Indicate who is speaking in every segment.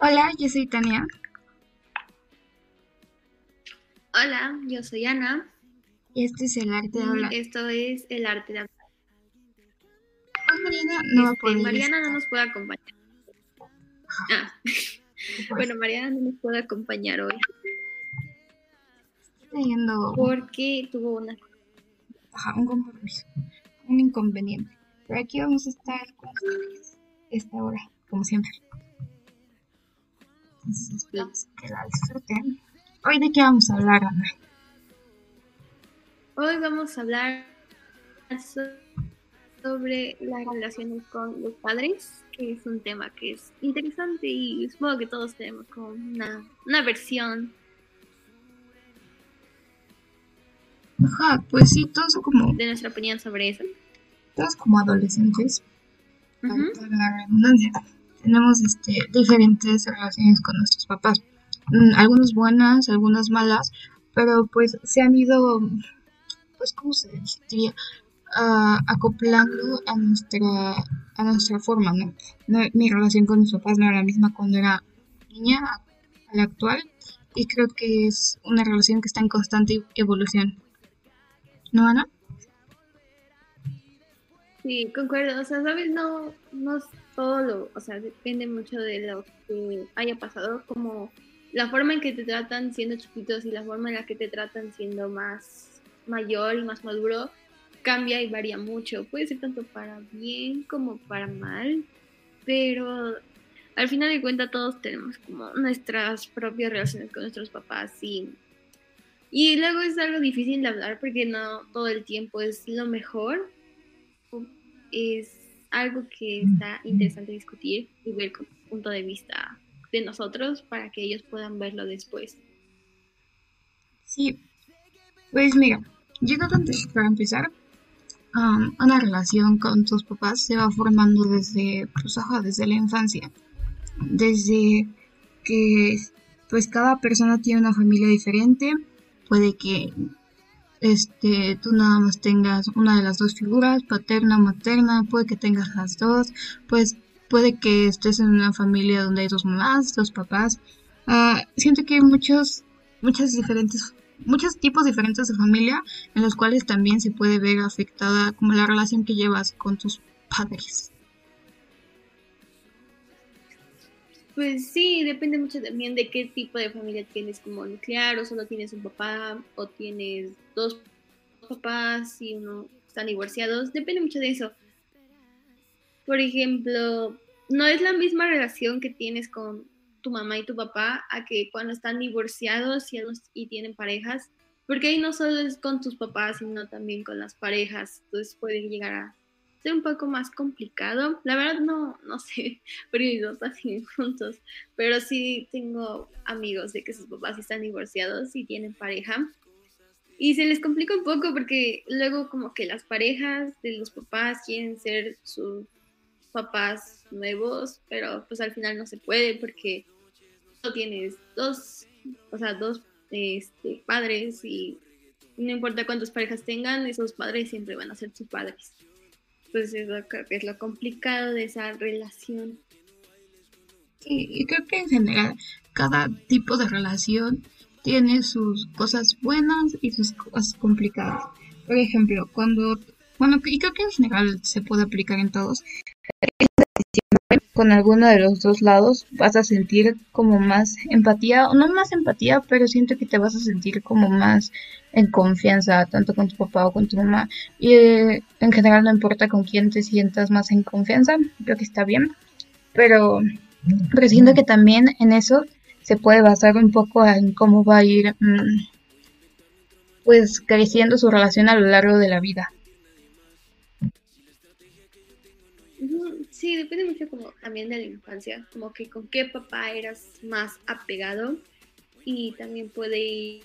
Speaker 1: Hola, yo soy Tania.
Speaker 2: Hola, yo soy Ana.
Speaker 1: Y este es el arte de hablar.
Speaker 2: Esto es el arte de hablar.
Speaker 1: Mariana no va a
Speaker 2: Este,
Speaker 1: poder
Speaker 2: Mariana no nos puede acompañar. Ah, bueno, Mariana no nos puede acompañar hoy
Speaker 1: teniendo
Speaker 2: porque tuvo una...
Speaker 1: ajá, un compromiso, un inconveniente. Pero aquí vamos a estar con ustedes esta hora, como siempre. Entonces esperamos que la disfruten. Hoy de qué vamos a hablar, Ana.
Speaker 2: Hoy vamos a hablar so- sobre las relaciones con los padres, que es un tema que es interesante y supongo que todos tenemos como una, una versión.
Speaker 1: Ajá, pues sí, todos como,
Speaker 2: de nuestra opinión sobre eso.
Speaker 1: todos como adolescentes,
Speaker 2: Ujú.
Speaker 1: para la redundancia, tenemos este, diferentes relaciones con nuestros papás. Mm, Algunas buenas, algunas malas, pero pues se han ido, pues, ¿cómo se diría? Ah, acoplando a nuestra, a nuestra forma, ¿no? No- Mi relación con mis papás no era la misma cuando era niña a la actual, y creo que es una relación que está en constante evolución. ¿No, Ana?
Speaker 2: Sí, concuerdo. O sea, ¿sabes? No, no todo lo, o sea, depende mucho de lo que haya pasado, como la forma en que te tratan siendo chiquitos y la forma en la que te tratan siendo más mayor y más maduro cambia y varía mucho. Puede ser tanto para bien como para mal, pero al final de cuentas todos tenemos como nuestras propias relaciones con nuestros papás y y luego es algo difícil de hablar porque no todo el tiempo es lo mejor. Es algo que está interesante discutir y ver con punto de vista de nosotros para que ellos puedan verlo después.
Speaker 1: Sí, pues mira, yo creo que para empezar, am, una relación con tus papás se va formando desde, pues, ajá, desde la infancia, desde que pues cada persona tiene una familia diferente, puede que este, tú nada más tengas una de las dos figuras, paterna, materna, puede que tengas las dos, pues puede que estés en una familia donde hay dos mamás, dos papás. Ah, siento que hay muchos, muchas diferentes muchos tipos diferentes de familia en los cuales también se puede ver afectada como la relación que llevas con tus padres.
Speaker 2: Pues sí, depende mucho también de qué tipo de familia tienes como nuclear, o solo tienes un papá, o tienes dos papás y uno están divorciados, depende mucho de eso. Por ejemplo, no es la misma relación que tienes con tu mamá y tu papá a que cuando están divorciados y, y tienen parejas, porque ahí no solo es con tus papás, sino también con las parejas, entonces puede llegar a ser un poco más complicado. La verdad no, no sé, porque mis papás siguen juntos, pero sí tengo amigos de que sus papás están divorciados y tienen pareja. Y se les complica un poco porque luego como que las parejas de los papás quieren ser sus papás nuevos, pero pues al final no se puede porque no tienes dos, o sea, dos este, padres y no importa cuántas parejas tengan, esos padres siempre van a ser sus padres. Pues es lo, es lo complicado de esa relación.
Speaker 1: Y creo que en general cada tipo de relación tiene sus cosas buenas y sus cosas complicadas. Por ejemplo, cuando, bueno, y creo que en general se puede aplicar en todos, con alguno de los dos lados vas a sentir como más empatía, o no más empatía, pero siento que te vas a sentir como más en confianza, tanto con tu papá o con tu mamá. Y eh, en general no importa con quién te sientas más en confianza, creo que está bien. Pero, pero siento que también en eso se puede basar un poco en cómo va a ir mmm, pues creciendo su relación a lo largo de la vida.
Speaker 2: Sí, depende mucho como también de la infancia, como que con qué papá eras más apegado y también puede ir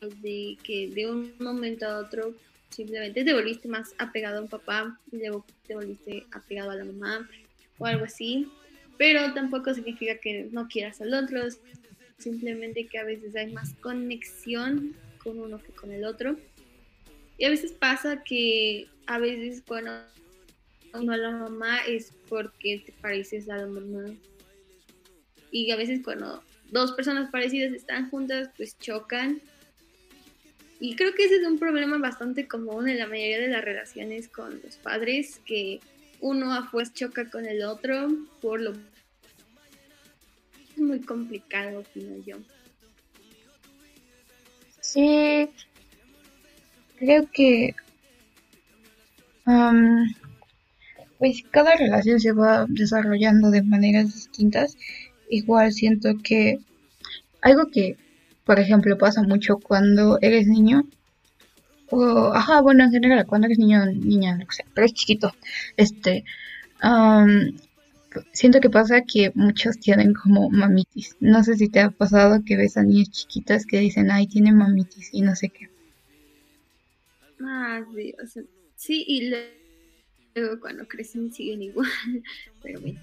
Speaker 2: de que de un momento a otro simplemente te volviste más apegado a un papá y luego te volviste apegado a la mamá o algo así, pero tampoco significa que no quieras al otro, simplemente que a veces hay más conexión con uno que con el otro. Y a veces pasa que a veces cuando uno a la mamá es porque te pareces a la mamá. y a veces cuando dos personas parecidas están juntas, pues chocan. Y creo que ese es un problema bastante común en la mayoría de las relaciones con los padres, que uno a fuerza choca con el otro por lo es muy complicado, opino yo.
Speaker 1: Sí, creo que pues cada relación se va desarrollando de maneras distintas. Igual siento que algo que, por ejemplo, pasa mucho cuando eres niño, o, ajá, bueno, en general, cuando eres niño, niña, lo que sea, pero es chiquito, este, siento que pasa que muchos tienen como mamitis. No sé si te ha pasado que ves a niñas chiquitas que dicen, ay, tiene mamitis y no sé qué.
Speaker 2: Ah, sí, sí, y luego cuando crecen siguen igual, pero bueno.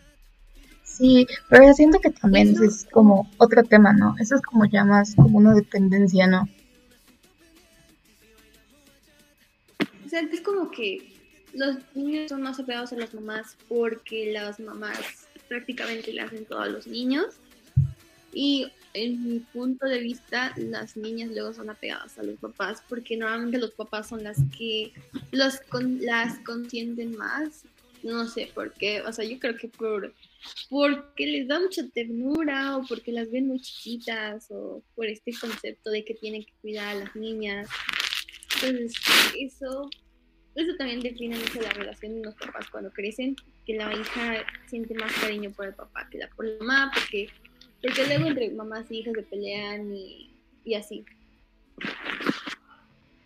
Speaker 1: Sí, pero siento que también es como otro tema, ¿no? Eso es como ya más como una dependencia, ¿no?
Speaker 2: O sea, es como que los niños son más apegados a las mamás porque las mamás prácticamente le hacen todo a los niños. Y en mi punto de vista, las niñas luego son apegadas a los papás porque normalmente los papás son las que los las consienten más. No sé por qué, o sea, yo creo que por porque les da mucha ternura o porque las ven muy chiquitas o por este concepto de que tienen que cuidar a las niñas. Entonces, eso eso también define mucho la relación de los papás cuando crecen, que la hija siente más cariño por el papá que la por la mamá, porque, porque luego entre mamás e hijas se pelean y, y así.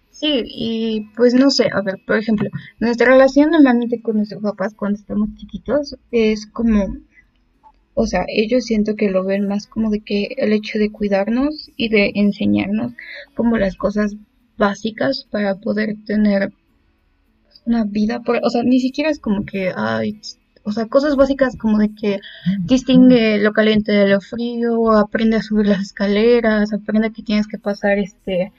Speaker 1: Sí, y pues no sé, a ver, por ejemplo, nuestra relación normalmente con nuestros papás cuando estamos chiquitos es como, o sea, ellos siento que lo ven más como de que el hecho de cuidarnos y de enseñarnos como las cosas básicas para poder tener una vida, por, o sea, ni siquiera es como que, ay, o sea, cosas básicas como de que distingue lo caliente de lo frío, aprende a subir las escaleras, aprende que tienes que pasar este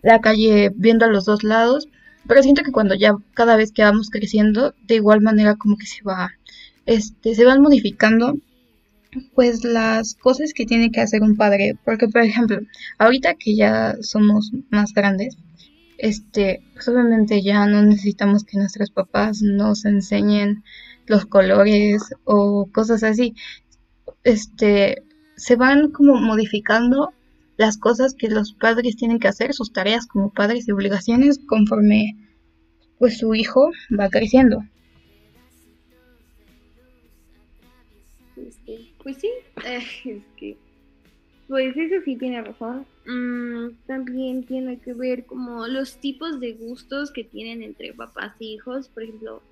Speaker 1: la calle viendo a los dos lados, pero siento que cuando ya cada vez que vamos creciendo, de igual manera como que se va este se van modificando pues las cosas que tiene que hacer un padre, porque por ejemplo, ahorita que ya somos más grandes, este, pues obviamente ya no necesitamos que nuestros papás nos enseñen los colores o cosas así. Este, se van como modificando las cosas que los padres tienen que hacer, sus tareas como padres y obligaciones conforme pues su hijo va creciendo.
Speaker 2: Este, pues sí, es que pues eso sí tiene razón. Mm, también tiene que ver como los tipos de gustos que tienen entre papás e hijos. Por ejemplo,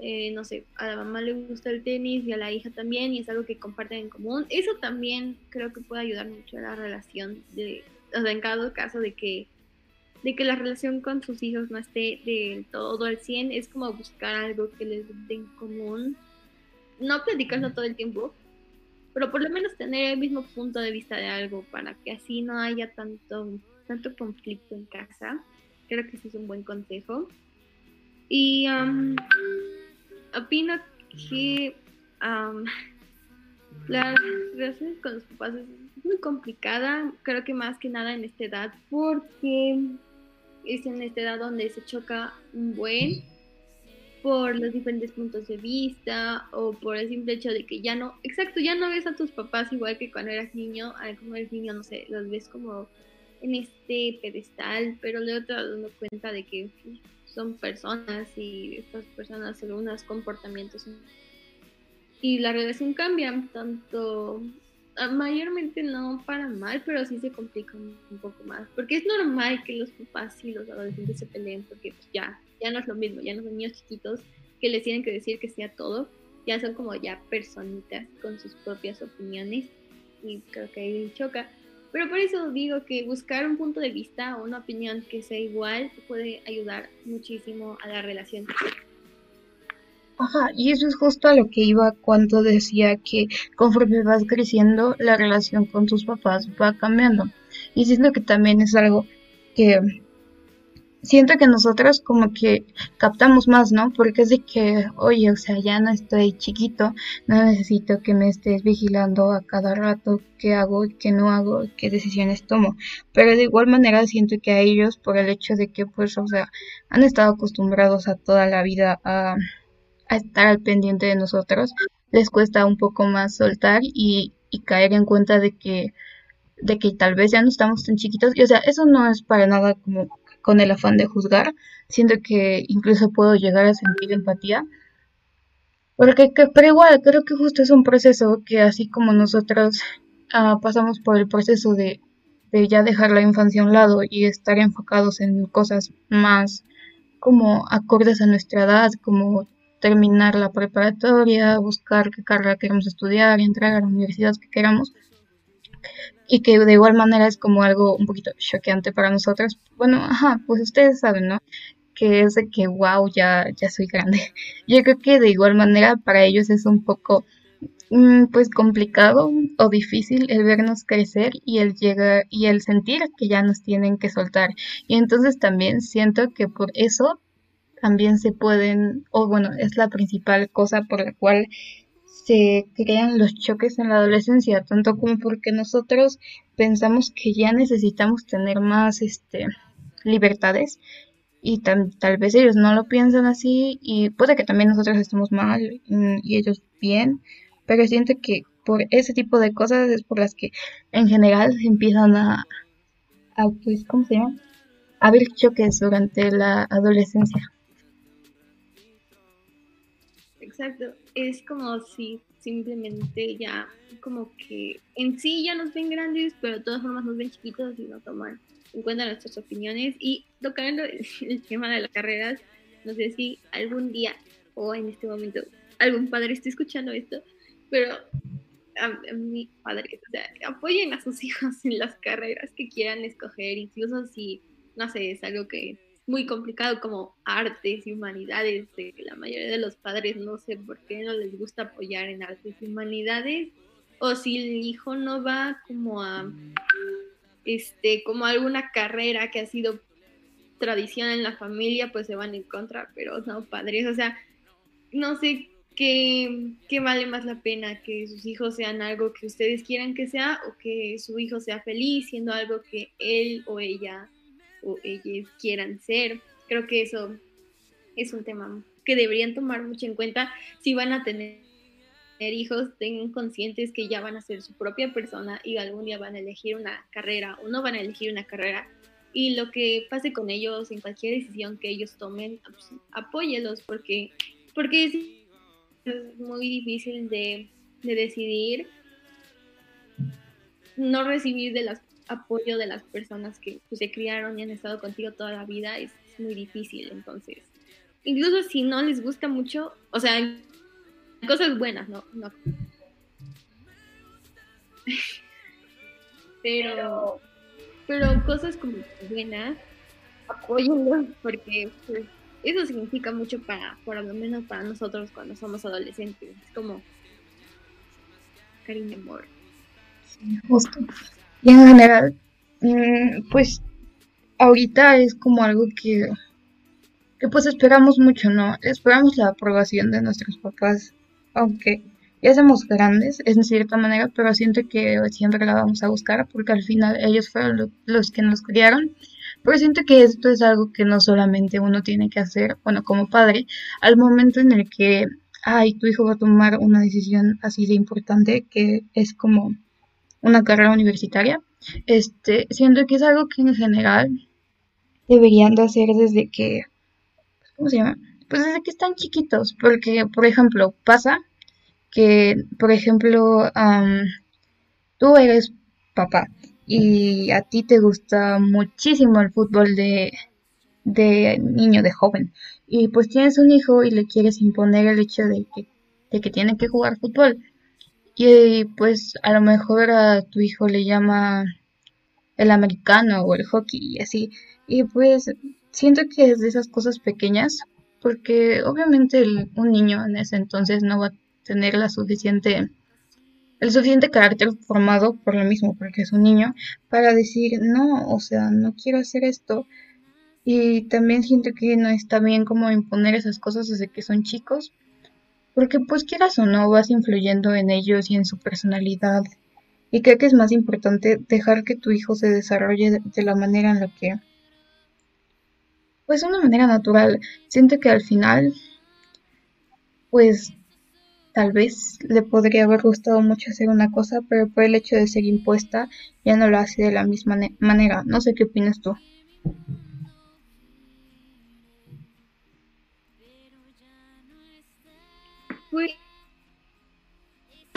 Speaker 2: eh, no sé, a la mamá le gusta el tenis y a la hija también y es algo que comparten en común. Eso también creo que puede ayudar mucho a la relación de, o sea, en cada caso de que de que la relación con sus hijos no esté del todo al 100, es como buscar algo que les dé en común. No platicarlo todo el tiempo, pero por lo menos tener el mismo punto de vista de algo para que así no haya tanto, tanto conflicto en casa. Creo que ese es un buen consejo. Y um, opino que um, la relación con los papás es muy complicada, creo que más que nada en esta edad, porque es en esta edad donde se choca un buen por los diferentes puntos de vista o por el simple hecho de que ya no, exacto, ya no ves a tus papás igual que cuando eras niño, como eres niño, no sé, los ves como en este pedestal, pero luego te das dando cuenta de que son personas y estas personas según unos comportamientos y la relación cambia tanto ah, mayormente no para mal, pero sí se complica un poco más, porque es normal que los papás y los adolescentes se peleen porque pues, ya ya no es lo mismo, ya no son niños chiquitos que les tienen que decir que sea todo, ya son como ya personitas con sus propias opiniones y creo que ahí choca. Pero por eso digo que buscar un punto de vista o una opinión que sea igual puede ayudar muchísimo a la relación.
Speaker 1: Ajá, y eso es justo a lo que iba cuando decía que conforme vas creciendo, la relación con tus papás va cambiando. Y siento que también es algo que siento que nosotros como que captamos más, ¿no? Porque es de que, oye, o sea, ya no estoy chiquito, no necesito que me estés vigilando a cada rato qué hago y qué no hago, qué decisiones tomo. Pero de igual manera siento que a ellos, por el hecho de que, pues, o sea, han estado acostumbrados a toda la vida a, estar al pendiente de nosotros, les cuesta un poco más soltar y, y caer en cuenta de que de que tal vez ya no estamos tan chiquitos y o sea eso no es para nada como con el afán de juzgar, siento que incluso puedo llegar a sentir empatía. Porque, pero igual, creo que justo es un proceso que así como nosotros ah, pasamos por el proceso de, de ya dejar la infancia a un lado y estar enfocados en cosas más como acordes a nuestra edad, como terminar la preparatoria, buscar qué carrera queremos estudiar, entrar a la universidad que queramos y que de igual manera es como algo un poquito choqueante para nosotros. Bueno, ajá, pues ustedes saben, ¿no? Que es de que, wow, ya, ya soy grande. Yo creo que de igual manera para ellos es un poco, mm, pues, complicado o difícil el vernos crecer y el llegar y el sentir que ya nos tienen que soltar. Y entonces también siento que por eso también se pueden, o bueno, es la principal cosa por la cual se crean los choques en la adolescencia, tanto como porque nosotros pensamos que ya necesitamos tener más este libertades y tal vez ellos no lo piensan así y puede que también nosotros estemos mal mm, y ellos bien, pero siento que por ese tipo de cosas es por las que en general empiezan a, a pues, ¿cómo se llama? A haber choques durante la adolescencia.
Speaker 2: Exacto, es como si simplemente ya, como que en sí ya nos ven grandes, pero de todas formas nos ven chiquitos y no toman en cuenta nuestras opiniones. Y tocando el tema de las carreras, no sé si algún día o en este momento algún padre esté escuchando esto, pero a, mi padre, o sea, apoyen a sus hijos en las carreras que quieran escoger, incluso si, no sé, es algo que muy complicado como artes y humanidades, de la mayoría de los padres no sé por qué no les gusta apoyar en artes y humanidades, o si el hijo no va como a este, como alguna carrera que ha sido tradición en la familia, pues se van en contra, pero no, padres, o sea, no sé qué, qué vale más la pena, que sus hijos sean algo que ustedes quieran que sea o que su hijo sea feliz siendo algo que él o ella o ellos quieran ser. Creo que eso es un tema que deberían tomar mucho en cuenta si van a tener hijos, tengan conscientes que ya van a ser su propia persona y algún día van a elegir una carrera o no van a elegir una carrera. Y lo que pase con ellos en cualquier decisión que ellos tomen, pues, apóyelos porque, porque es, muy difícil de, de decidir no recibir de las apoyo de las personas que pues, se criaron y han estado contigo toda la vida es, muy difícil. Entonces, incluso si no les gusta mucho, o sea, cosas buenas, no, no. pero, pero cosas como buenas, apóyenlos porque pues, eso significa mucho para, por lo menos para nosotros cuando somos adolescentes. Es como cariño, amor.
Speaker 1: Sí, justo. Y en general, mm, pues ahorita es como algo que, que pues esperamos mucho, ¿no? Esperamos la aprobación de nuestros papás, aunque ya somos grandes, en cierta manera, pero siento que siempre la vamos a buscar porque al final ellos fueron los que nos criaron. Pero siento que esto es algo que no solamente uno tiene que hacer, bueno, como padre, al momento en el que, ay, tu hijo va a tomar una decisión así de importante, que es como una carrera universitaria, este, siento que es algo que en general deberían de hacer desde que, ¿cómo se llama? Pues desde que están chiquitos, porque, por ejemplo, pasa que, por ejemplo, tú eres papá y a ti te gusta muchísimo el fútbol de, de niño, de joven, y pues tienes un hijo y le quieres imponer el hecho de que, de que tiene que jugar fútbol y pues a lo mejor a tu hijo le llama el americano o el hockey y así. Y pues siento que es de esas cosas pequeñas, porque obviamente un niño en ese entonces no va a tener la suficiente el suficiente carácter formado por lo mismo, porque es un niño, para decir, no, o sea, no quiero hacer esto. Y también siento que no está bien como imponer esas cosas desde que son chicos, porque pues quieras o no vas influyendo en ellos y en su personalidad. Y creo que es más importante dejar que tu hijo se desarrolle de, la manera en la que, pues de una manera natural. Siento que al final, pues tal vez le podría haber gustado mucho hacer una cosa, pero por el hecho de ser impuesta ya no lo hace de la misma manera. No sé qué opinas tú.
Speaker 2: Pues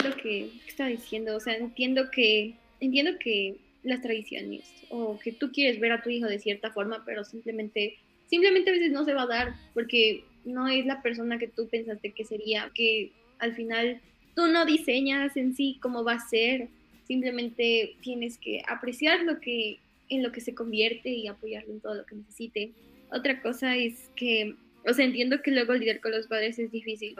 Speaker 2: lo que estaba diciendo, o sea, entiendo que entiendo que las tradiciones o que tú quieres ver a tu hijo de cierta forma, pero simplemente simplemente a veces no se va a dar porque no es la persona que tú pensaste que sería, que al final tú no diseñas en sí cómo va a ser, simplemente tienes que apreciar lo que en lo que se convierte y apoyarlo en todo lo que necesite. Otra cosa es que, o sea, entiendo que luego lidiar con los padres es difícil,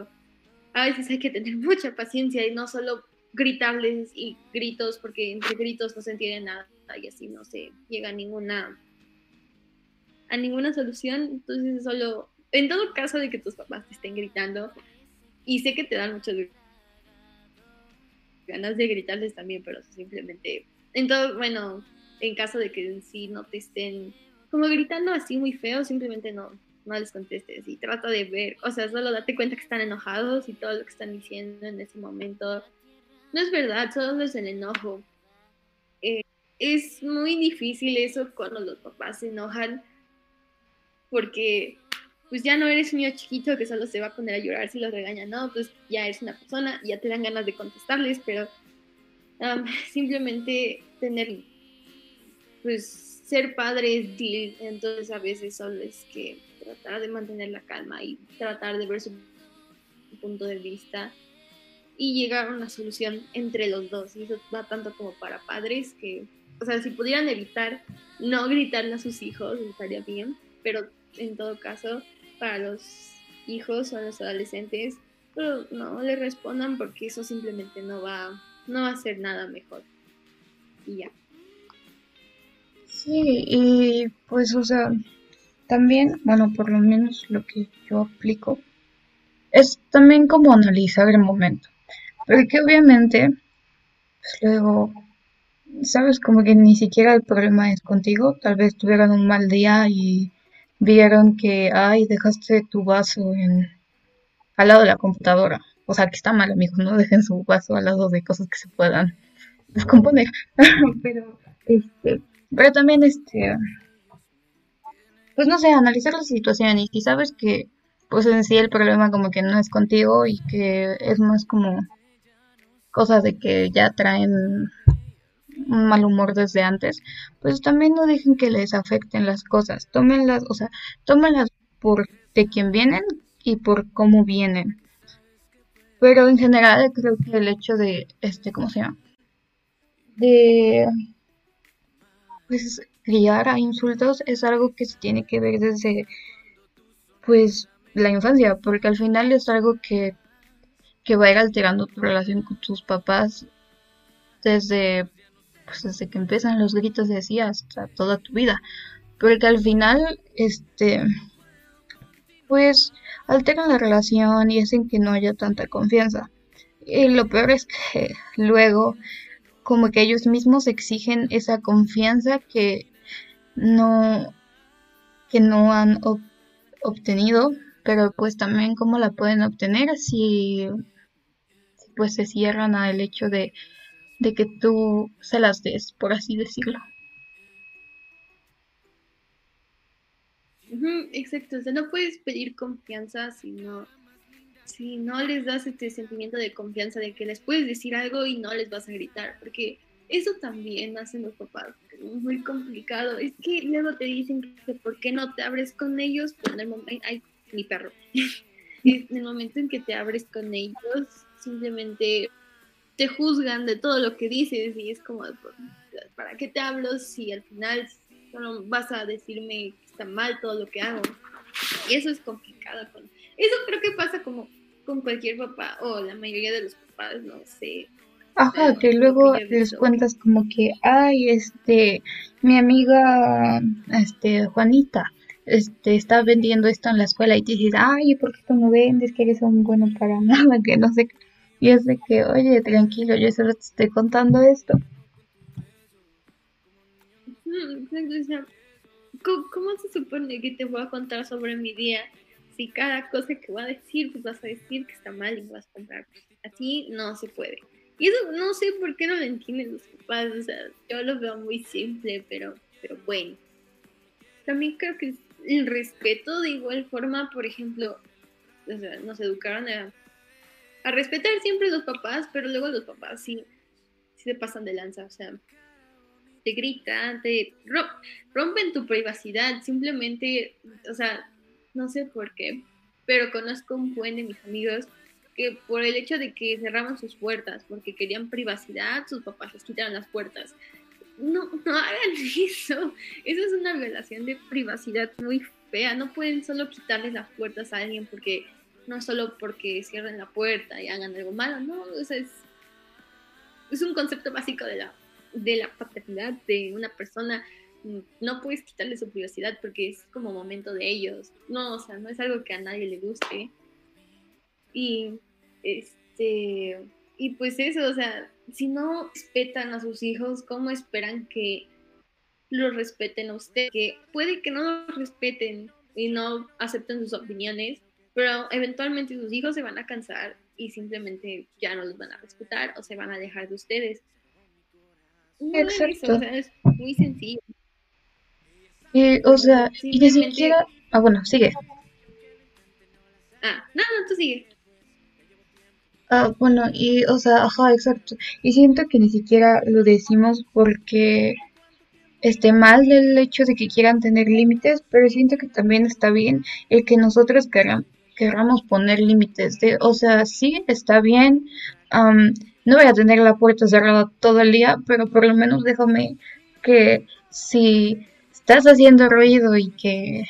Speaker 2: a veces hay que tener mucha paciencia y no solo gritarles y gritos, porque entre gritos no se entiende nada y así no se llega a ninguna a ninguna solución. Entonces solo, en todo caso de que tus papás te estén gritando, y sé que te dan muchas ganas de gritarles también, pero simplemente, en todo, bueno, en caso de que en sí no te estén como gritando así muy feo, simplemente no, no les contestes y trata de ver, o sea, solo date cuenta que están enojados y todo lo que están diciendo en ese momento no es verdad, solo es el enojo. Eh, es muy difícil eso cuando los papás se enojan porque pues ya no eres un niño chiquito que solo se va a poner a llorar si los regañan, no, pues ya eres una persona, ya te dan ganas de contestarles, pero simplemente tener, pues ser padre es entonces a veces solo es que tratar de mantener la calma y tratar de ver su punto de vista y llegar a una solución entre los dos. Y eso va tanto como para padres que, o sea, si pudieran evitar no gritarle a sus hijos, estaría bien, pero en todo caso, para los hijos o los adolescentes, pero pues, no le respondan porque eso simplemente no va, no va a ser nada mejor. Y ya.
Speaker 1: Sí, y pues, o sea, también, bueno, por lo menos lo que yo aplico, es también como analizar el momento. Porque obviamente, pues luego, sabes, como que ni siquiera el problema es contigo, tal vez tuvieron un mal día y vieron que, ay, dejaste tu vaso en, al lado de la computadora. O sea, que está mal, amigos, no dejen su vaso al lado de cosas que se puedan descomponer. pero, este, pero también, este, pues no sé, analizar la situación y si sabes que pues en sí el problema como que no es contigo y que es más como cosas de que ya traen un mal humor desde antes, pues también no dejen que les afecten las cosas, tómenlas, o sea, tómenlas por de quién vienen y por cómo vienen. Pero en general creo que el hecho de, este, ¿cómo se llama? De, pues, criar a insultos es algo que se tiene que ver desde pues la infancia, porque al final es algo que, que va a ir alterando tu relación con tus papás desde, pues desde que empiezan los gritos de así hasta toda tu vida. Porque al final, este, pues alteran la relación y hacen que no haya tanta confianza. Y lo peor es que luego como que ellos mismos exigen esa confianza que no que no han obtenido, pero pues también cómo la pueden obtener si, pues se cierran al hecho de, de que tú se las des, por así decirlo.
Speaker 2: Exacto, o sea, no puedes pedir confianza si no, si no les das este sentimiento de confianza de que les puedes decir algo y no les vas a gritar, porque eso también hacen los papás, muy complicado. Es que luego te dicen que por qué no te abres con ellos, pero en el momento, ay, mi perro, en el momento en que te abres con ellos, simplemente te juzgan de todo lo que dices y es como, ¿para qué te hablo si al final solo vas a decirme que está mal todo lo que hago? Y eso es complicado. Eso creo que pasa como con cualquier papá o la mayoría de los papás, no sé,
Speaker 1: Ajá, que luego les cuentas como que, ay, este, mi amiga, este, Juanita, este, está vendiendo esto en la escuela y te dices, ay, ¿por qué tú no vendes? Que eres un bueno para nada, que no sé. Y es de que, oye, tranquilo, yo solo te estoy contando esto.
Speaker 2: ¿Cómo se supone que te voy a contar sobre mi día si cada cosa que voy a decir, pues vas a decir que está mal y vas a comprar? Así no se puede. Y eso no sé por qué no lo entienden los papás, o sea, yo lo veo muy simple, pero, pero bueno. También creo que el respeto de igual forma, por ejemplo, nos educaron a, a respetar siempre los papás, pero luego los papás sí, sí se pasan de lanza, o sea, te gritan, te rompen tu privacidad, simplemente, o sea, no sé por qué, pero conozco un buen de mis amigos que por el hecho de que cerraban sus puertas, porque querían privacidad, sus papás les quitaron las puertas. No, no hagan eso. Eso es una violación de privacidad muy fea. No pueden solo quitarles las puertas a alguien porque no solo porque cierren la puerta y hagan algo malo, no, o sea, es, es un concepto básico de la, de la paternidad de una persona. No puedes quitarle su privacidad porque es como momento de ellos. No, o sea, no es algo que a nadie le guste. Y, este, y pues eso, o sea, si no respetan a sus hijos, ¿cómo esperan que los respeten a usted? Que puede que no los respeten y no acepten sus opiniones, pero eventualmente sus hijos se van a cansar y simplemente ya no los van a respetar o se van a dejar de ustedes.
Speaker 1: Exacto.
Speaker 2: o sea, es muy sencillo.
Speaker 1: o sea, y ni siquiera... Ah, bueno, sigue.
Speaker 2: Ah, no, no, tú sigue.
Speaker 1: Ah, bueno, y, o sea, ajá, exacto. Y siento que ni siquiera lo decimos porque esté mal el hecho de que quieran tener límites, pero siento que también está bien el que nosotros queramos poner límites. De, o sea, sí, está bien. no voy a tener la puerta cerrada todo el día, pero por lo menos déjame que si estás haciendo ruido y que,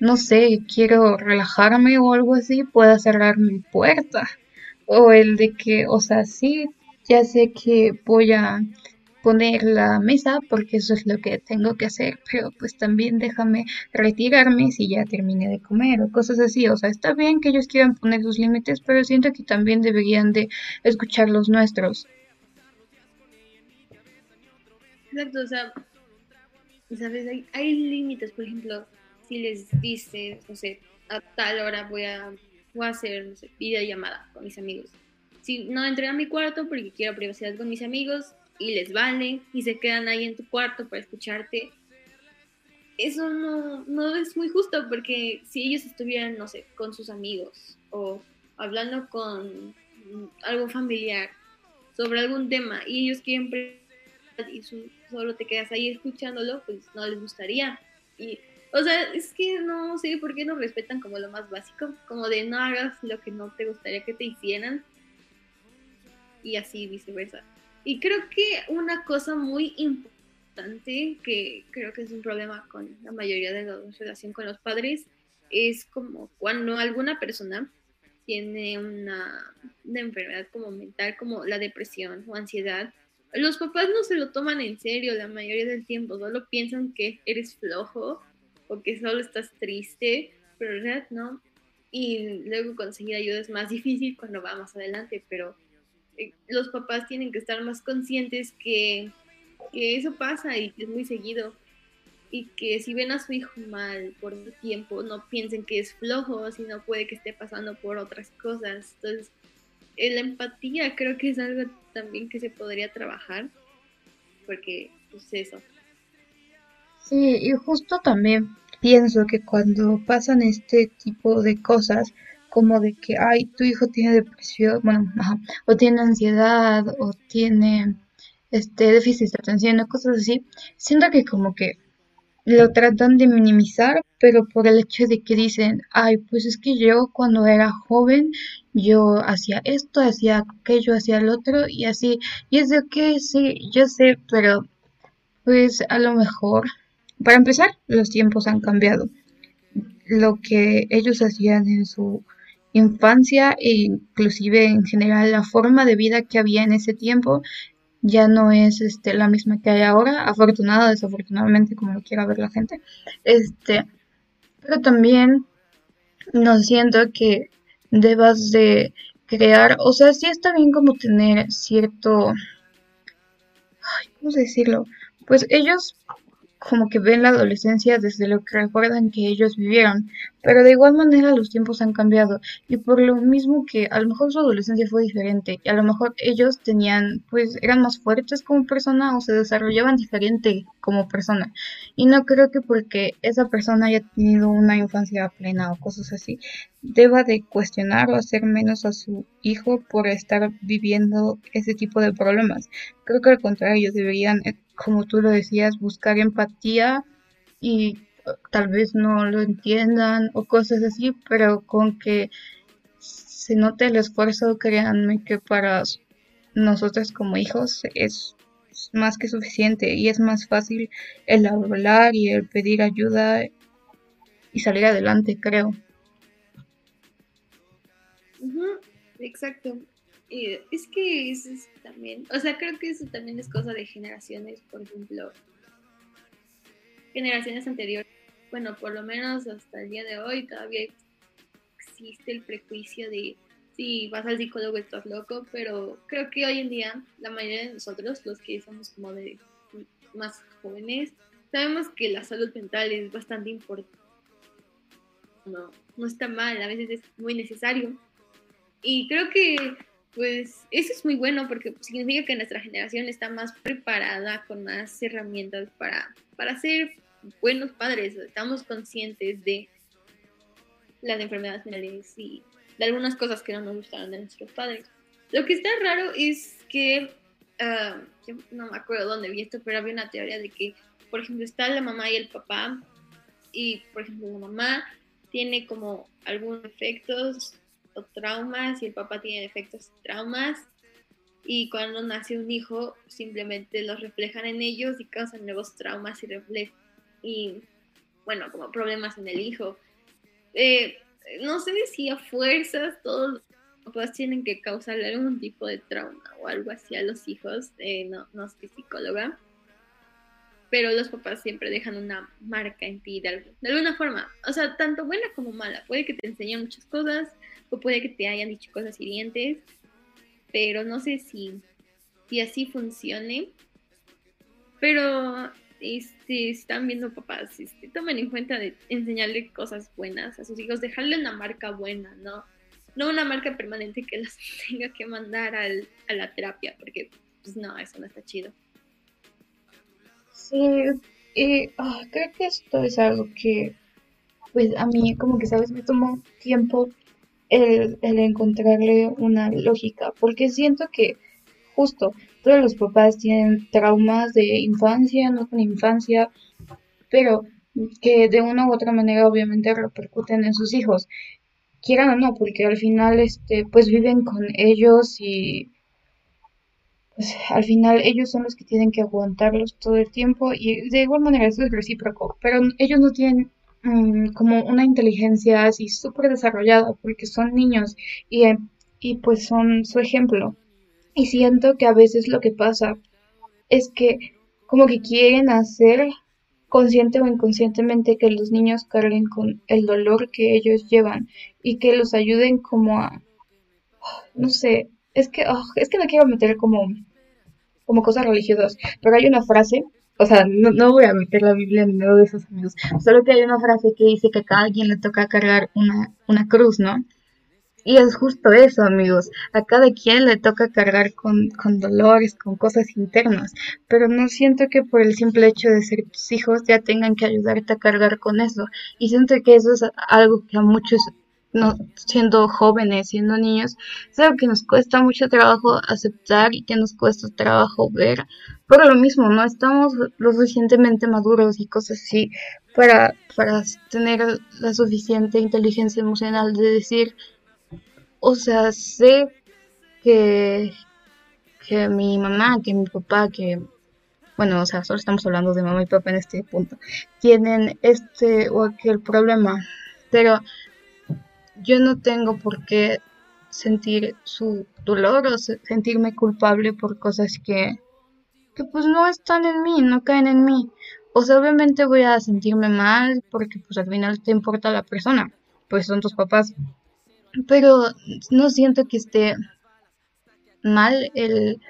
Speaker 1: no sé, quiero relajarme o algo así, pueda cerrar mi puerta o el de que, o sea, sí, ya sé que voy a poner la mesa porque eso es lo que tengo que hacer, pero pues también déjame retirarme si ya terminé de comer o cosas así, o sea, está bien que ellos quieran poner sus límites, pero siento que también deberían de escuchar los nuestros.
Speaker 2: Exacto, o sea, sabes, hay, hay límites, por ejemplo, si les dices, no sé, a tal hora voy a voy a hacer, no sé, videollamada con mis amigos. Si no entré a mi cuarto porque quiero privacidad con mis amigos y les vale y se quedan ahí en tu cuarto para escucharte, eso no, no es muy justo porque si ellos estuvieran, no sé, con sus amigos o hablando con algo familiar sobre algún tema y ellos quieren y solo te quedas ahí escuchándolo, pues no les gustaría. Y o sea, es que no sé por qué no respetan como lo más básico, como de no hagas lo que no te gustaría que te hicieran y así viceversa. Y creo que una cosa muy importante que creo que es un problema con la mayoría de la relación con los padres es como cuando alguna persona tiene una, una enfermedad como mental, como la depresión o ansiedad, los papás no se lo toman en serio la mayoría del tiempo, solo piensan que eres flojo o que solo estás triste, pero en realidad no. Y luego conseguir ayuda es más difícil cuando va más adelante, pero eh, los papás tienen que estar más conscientes que, que eso pasa y que es muy seguido. Y que si ven a su hijo mal por un tiempo, no piensen que es flojo, sino puede que esté pasando por otras cosas. Entonces, la empatía creo que es algo también que se podría trabajar, porque pues eso.
Speaker 1: Sí, y justo también pienso que cuando pasan este tipo de cosas, como de que, ay, tu hijo tiene depresión, bueno, o tiene ansiedad, o tiene este déficit de atención, o cosas así, siento que como que lo tratan de minimizar, pero por el hecho de que dicen, ay, pues es que yo cuando era joven, yo hacía esto, hacía aquello, hacía el otro, y así, y es de que sí, yo sé, pero pues a lo mejor para empezar, los tiempos han cambiado. Lo que ellos hacían en su infancia e inclusive en general la forma de vida que había en ese tiempo ya no es este, la misma que hay ahora, afortunada, desafortunadamente, como lo quiera ver la gente. Este, pero también no siento que debas de crear, o sea, sí está bien como tener cierto, ay, ¿cómo decirlo? Pues ellos como que ven la adolescencia desde lo que recuerdan que ellos vivieron, pero de igual manera los tiempos han cambiado y por lo mismo que a lo mejor su adolescencia fue diferente y a lo mejor ellos tenían pues eran más fuertes como persona o se desarrollaban diferente como persona y no creo que porque esa persona haya tenido una infancia plena o cosas así deba de cuestionar o hacer menos a su hijo por estar viviendo ese tipo de problemas. Creo que al contrario deberían como tú lo decías, buscar empatía y tal vez no lo entiendan o cosas así, pero con que se note el esfuerzo, créanme que para nosotros como hijos es más que suficiente y es más fácil el hablar y el pedir ayuda y salir adelante, creo.
Speaker 2: Exacto. Es que eso es también, o sea, creo que eso también es cosa de generaciones, por ejemplo, generaciones anteriores, bueno, por lo menos hasta el día de hoy todavía existe el prejuicio de si vas al psicólogo estás loco, pero creo que hoy en día la mayoría de nosotros, los que somos como de más jóvenes, sabemos que la salud mental es bastante importante. No, no está mal, a veces es muy necesario. Y creo que pues eso es muy bueno porque significa que nuestra generación está más preparada, con más herramientas para, para ser buenos padres. Estamos conscientes de las enfermedades mentales y de algunas cosas que no nos gustaron de nuestros padres. Lo que está raro es que, ah, no me acuerdo dónde vi esto, pero había una teoría de que, por ejemplo, está la mamá y el papá, y por ejemplo, la mamá tiene como algunos efectos o traumas y el papá tiene defectos y traumas. Y cuando nace un hijo simplemente los reflejan en ellos y causan nuevos traumas y y bueno como problemas en el hijo. Eh, no sé si a fuerzas todos los papás tienen que causar algún tipo de trauma o algo así a los hijos eh, no, no soy psicóloga pero los papás siempre dejan una marca en ti de, alguna forma. O sea, tanto buena como mala. Puede que te enseñen muchas cosas, o puede que te hayan dicho cosas hirientes, pero no sé si, si así funcione. Pero este, están viendo papás, este, tomen en cuenta de enseñarle cosas buenas a sus hijos, dejarle una marca buena, ¿no? No una marca permanente que los tenga que mandar al, a la terapia, porque pues no, eso no está chido.
Speaker 1: Sí, y ah, creo que esto es algo que, pues a mí como que, ¿sabes? Me tomó tiempo el, encontrarle una lógica, porque siento que justo todos los papás tienen traumas de infancia, no con infancia, pero que de una u otra manera obviamente repercuten en sus hijos, quieran o no, porque al final este pues viven con ellos y pues al final ellos son los que tienen que aguantarlos todo el tiempo y de igual manera eso es recíproco, pero ellos no tienen Mm, como una inteligencia así súper desarrollada porque son niños y, eh, y pues son su ejemplo. Y siento que a veces lo que pasa es que como que quieren hacer consciente o inconscientemente que los niños carguen con el dolor que ellos llevan y que los ayuden como a no sé, es que oh, es que no quiero meter como como cosas religiosas, pero hay una frase o sea, no, voy a meter la Biblia en medio de esos amigos, solo que hay una frase que dice que a cada quien le toca cargar una, una cruz, ¿no? Y es justo eso, amigos. A cada quien le toca cargar con, con, dolores, con cosas internas. Pero no siento que por el simple hecho de ser tus hijos ya tengan que ayudarte a cargar con eso. Y siento que eso es algo que a muchos siendo jóvenes, siendo niños, es algo que nos cuesta mucho trabajo aceptar y que nos cuesta trabajo ver. Por lo mismo, no estamos lo suficientemente maduros y cosas así para, para tener la suficiente inteligencia emocional de decir, o sea, sé que, que mi mamá, que mi papá, que bueno, o sea, solo estamos hablando de mamá y papá en este punto, tienen este o aquel problema, pero yo no tengo por qué sentir su dolor o sentirme culpable por cosas que, que pues no están en mí, no caen en mí. o sea, obviamente voy a sentirme mal porque pues al final te importa la persona, pues son tus papás. Pero no siento que esté mal el,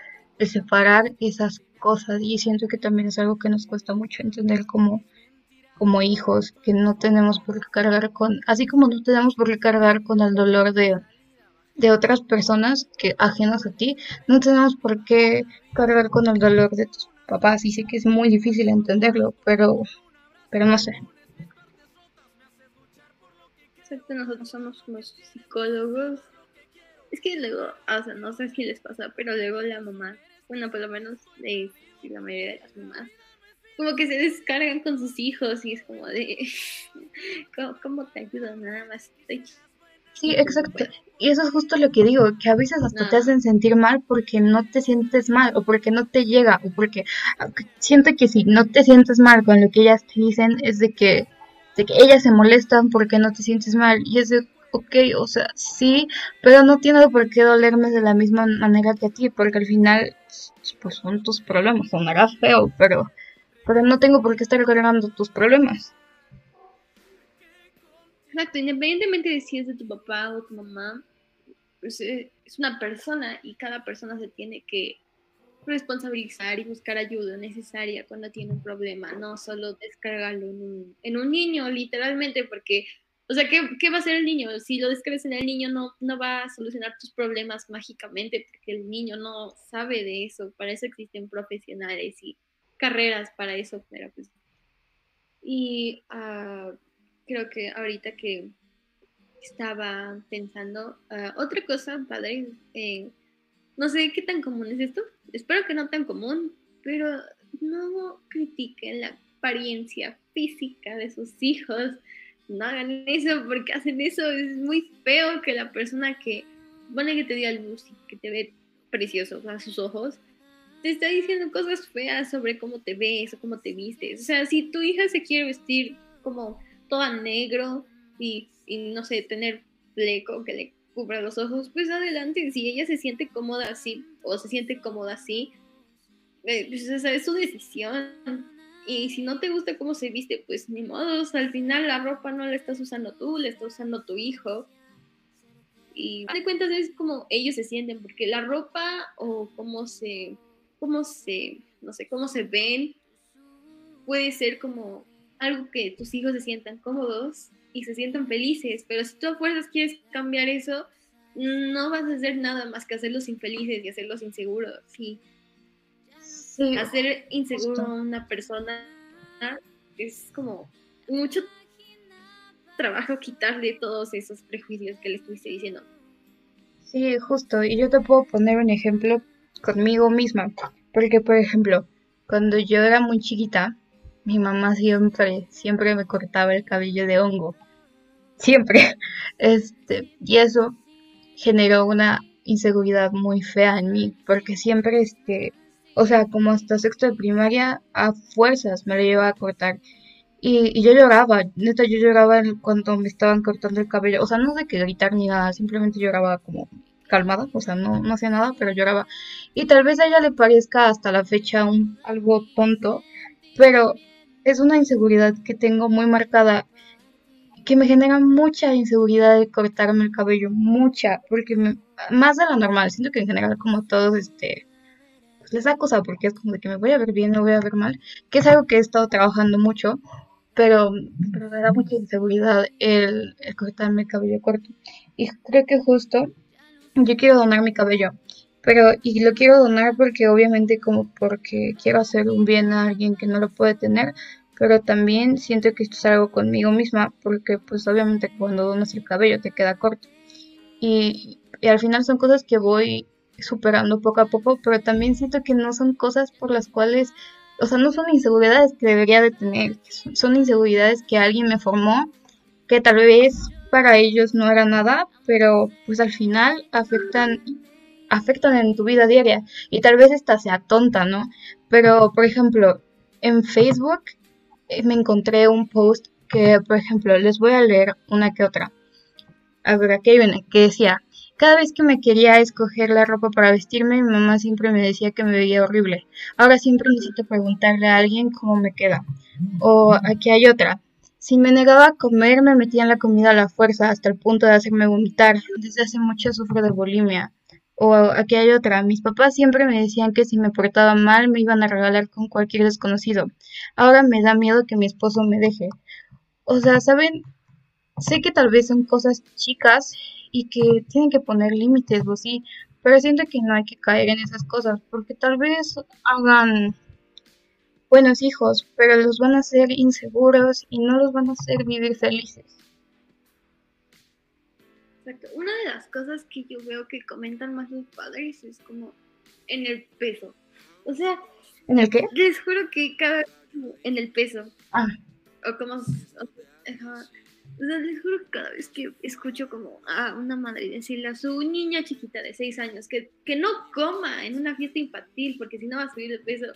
Speaker 1: separar esas cosas y siento que también es algo que nos cuesta mucho entender como, como hijos, que no tenemos por qué cargar con, así como no tenemos por qué cargar con el dolor de, de otras personas que ajenas a ti, no tenemos por qué cargar con el dolor de tus papás y sé que es muy difícil entenderlo, pero, pero no sé.
Speaker 2: Exacto, nosotros somos como psicólogos. Es que luego, o sea, no sé si les pasa, pero luego la mamá, bueno, por lo menos de la mayoría de las mamás, como que se descargan con sus hijos y es como de, ¿cómo, te ayudo? Nada más estoy
Speaker 1: Sí, exacto. Y eso es justo lo que digo, que a veces hasta te hacen sentir mal porque no te sientes mal o porque no te llega o porque siento que si no te sientes mal con lo que ellas te dicen es de que, de que ellas se molestan porque no te sientes mal y es de, ok, o sea, sí, pero no tiene por qué dolerme de la misma manera que a ti porque al final pues son tus problemas, sonará feo, pero, pero no tengo por qué estar cargando tus problemas.
Speaker 2: Exacto, independientemente de si es de tu papá o tu mamá, pues eh, es una persona y cada persona se tiene que responsabilizar y buscar ayuda necesaria cuando tiene un problema, no solo descargarlo en un, en un niño, literalmente, porque, o sea, ¿qué, ¿qué, va a hacer el niño? Si lo descargas en el niño, no va a solucionar tus problemas mágicamente, porque el niño no sabe de eso, para eso existen profesionales y carreras para eso, pero pues... Y uh, creo que ahorita que estaba pensando, ah, otra cosa, padre, eh, no sé qué tan común es esto, espero que no tan común, pero no critiquen la apariencia física de sus hijos, no hagan eso porque hacen eso, es muy feo que la persona que, pone que te dio luz y que te ve precioso a sus ojos, te está diciendo cosas feas sobre cómo te ves o cómo te vistes. O sea, si tu hija se quiere vestir como toda negro y, no sé, tener fleco que le cubra los ojos, pues adelante, si ella se siente cómoda así o se siente cómoda así, eh, pues esa es su decisión. Y si no te gusta cómo se viste, pues ni modo, al final la ropa no la estás usando tú, la está usando tu hijo. Y de cuentas es como ellos se sienten, porque la ropa o cómo se, cómo se, no sé, cómo se ven, puede ser como algo que tus hijos se sientan cómodos y se sientan felices, pero si tú a fuerzas quieres cambiar eso, no vas a hacer nada más que hacerlos infelices y hacerlos inseguros. Sí. Hacer inseguro a una persona es como mucho trabajo quitarle todos esos prejuicios que le estuviste diciendo.
Speaker 1: Sí, justo. Y yo te puedo poner un ejemplo conmigo misma. Porque, por ejemplo, cuando yo era muy chiquita, mi mamá siempre, siempre me cortaba el cabello de hongo. Siempre. Este, y eso generó una inseguridad muy fea en mí, porque siempre, este, o sea, como hasta sexto de primaria, a fuerzas me lo llevaba a cortar. Y, y, yo lloraba, neta, yo lloraba cuando me estaban cortando el cabello. O sea, no de que gritar ni nada, simplemente lloraba como calmada, o sea, no, no hacía nada, pero lloraba. Y tal vez a ella le parezca hasta la fecha un, algo tonto, pero es una inseguridad que tengo muy marcada, que me genera mucha inseguridad de cortarme el cabello, mucha, porque más de lo normal, siento que en general como todos, este, pues les da cosa porque es como de que me voy a ver bien, me voy a ver mal, que es algo que he estado trabajando mucho, pero, pero me da mucha inseguridad el, el cortarme el cabello corto. Y creo que justo yo quiero donar mi cabello pero y lo quiero donar porque obviamente como porque quiero hacer un bien a alguien que no lo puede tener, pero también siento que esto es algo conmigo misma porque pues obviamente cuando donas el cabello te queda corto. Y, y al final son cosas que voy superando poco a poco, pero también siento que no son cosas por las cuales, o sea, no son inseguridades que debería de tener, son inseguridades que alguien me formó, que tal vez para ellos no era nada, pero pues al final afectan afectan en tu vida diaria y tal vez esta sea tonta, ¿no? Pero, por ejemplo, en Facebook eh, me encontré un post que, por ejemplo, les voy a leer una que otra. A ver, aquí viene, que decía, Cada vez que me quería escoger la ropa para vestirme, mi mamá siempre me decía que me veía horrible. Ahora siempre necesito preguntarle a alguien cómo me queda. O aquí hay otra. Si me negaba a comer, me metían la comida a la fuerza hasta el punto de hacerme vomitar. Desde hace mucho sufro de bulimia. O aquí hay otra. Mis papás siempre me decían que si me portaba mal me iban a regalar con cualquier desconocido. Ahora me da miedo que mi esposo me deje. O sea, ¿saben? Sé que tal vez son cosas chicas y que tienen que poner límites o sí, pero siento que no hay que caer en esas cosas porque tal vez hagan buenos hijos, pero los van a hacer inseguros y no los van a hacer vivir felices.
Speaker 2: Exacto. Una de las cosas que yo veo que comentan más los padres es como en el peso. O sea,
Speaker 1: ¿en el qué?
Speaker 2: Les juro que cada en el peso.
Speaker 1: Ah.
Speaker 2: O como o sea, les juro que cada vez que escucho como a una madre decirle a su niña chiquita de 6 años que, que no coma en una fiesta infantil porque si no va a subir de peso,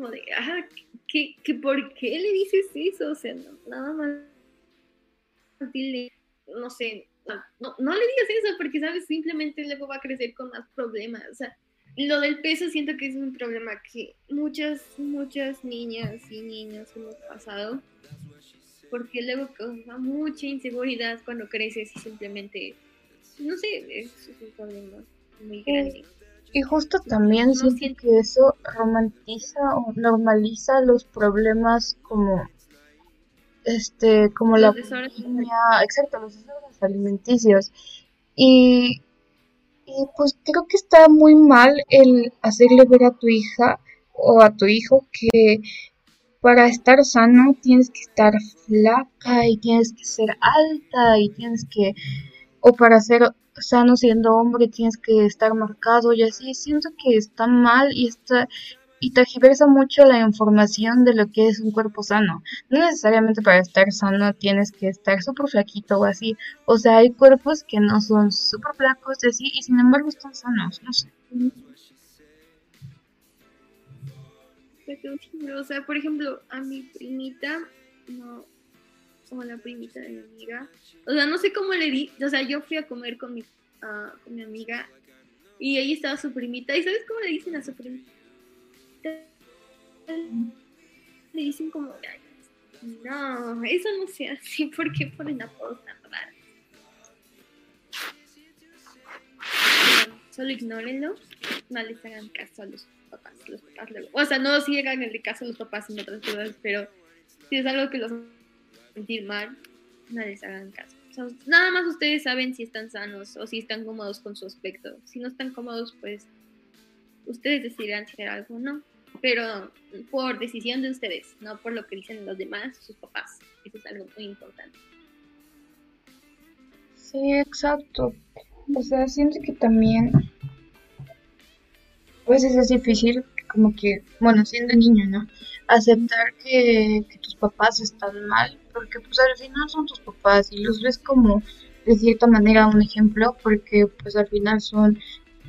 Speaker 2: como de, ah, ¿qué, qué, por qué le dices eso? O sea, no, nada más dile, no sé, no, no, le digas eso porque, ¿sabes? Simplemente luego va a crecer con más problemas. O sea, lo del peso siento que es un problema que muchas, muchas niñas y niños hemos pasado porque luego causa mucha inseguridad cuando creces y simplemente, no sé, es, un problema muy grande.
Speaker 1: Y justo también siento que eso romantiza o normaliza los problemas como este como la exacto, los desórdenes alimenticios. Y, y pues creo que está muy mal el hacerle ver a tu hija o a tu hijo que para estar sano tienes que estar flaca y tienes que ser alta y tienes que o para ser sano siendo hombre tienes que estar marcado y así siento que está mal y está y tergiversa mucho la información de lo que es un cuerpo sano. No necesariamente para estar sano tienes que estar súper flaquito o así. O sea, hay cuerpos que no son súper flacos y así, y sin embargo están sanos, no sé.
Speaker 2: O sea, por ejemplo, a mi primita, no, como la primita de mi amiga. O sea, no sé cómo le di, o sea, yo fui a comer con mi, uh, con mi amiga y ahí estaba su primita. ¿Y sabes cómo le dicen a su primita? Le dicen como, no, eso no se así, ¿por qué ponen apodos tan raros? Solo ignórenlo, no les hagan caso a los papás, o sea, no sigan el caso a los papás en otras cosas, pero si es algo que los sentir mal, no les hagan caso. nada más ustedes saben si están sanos o si están cómodos con su aspecto. Si no están cómodos, pues ustedes decidirán hacer algo o no. Pero por decisión de ustedes, no por lo que dicen los demás, sus papás. Eso es algo muy importante.
Speaker 1: Sí, exacto. O sea, siento que también pues es difícil como que, bueno, siendo niño, ¿no? Aceptar que, que, tus papás están mal, porque pues al final son tus papás y los ves como de cierta manera un ejemplo, porque pues al final son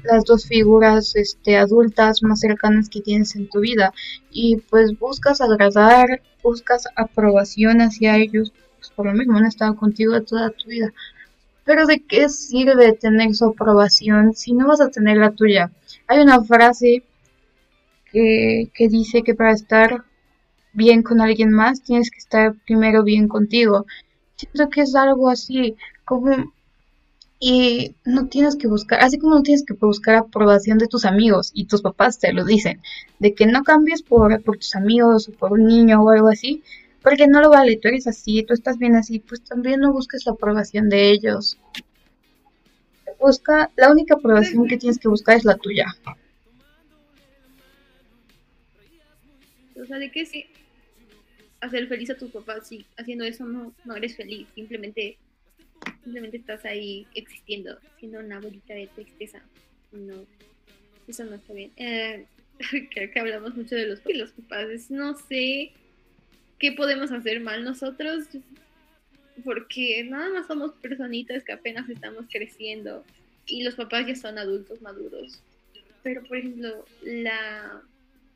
Speaker 1: las dos figuras este, adultas más cercanas que tienes en tu vida y pues buscas agradar, buscas aprobación hacia ellos, pues por lo mismo han estado contigo toda tu vida. Pero ¿de qué sirve tener su aprobación si no vas a tener la tuya? Hay una frase que, dice que para estar bien con alguien más tienes que estar primero bien contigo. Siento que es algo así, como y no tienes que buscar, así como no tienes que buscar aprobación de tus amigos y tus papás te lo dicen, de que no cambies por, por tus amigos o por un niño o algo así, porque no lo vale, tú eres así, tú estás bien así, pues también no busques la aprobación de ellos. Busca, la única aprobación que tienes que buscar es la tuya.
Speaker 2: O sea, de que sí, hacer feliz a tus papás, si haciendo eso no, no eres feliz, simplemente, simplemente estás ahí existiendo, siendo una bolita de tristeza. No, eso no está bien. Eh, que hablamos mucho de los, de los papás, no sé qué podemos hacer mal nosotros, porque nada más somos personitas que apenas estamos creciendo y los papás ya son adultos maduros. Pero, por ejemplo, la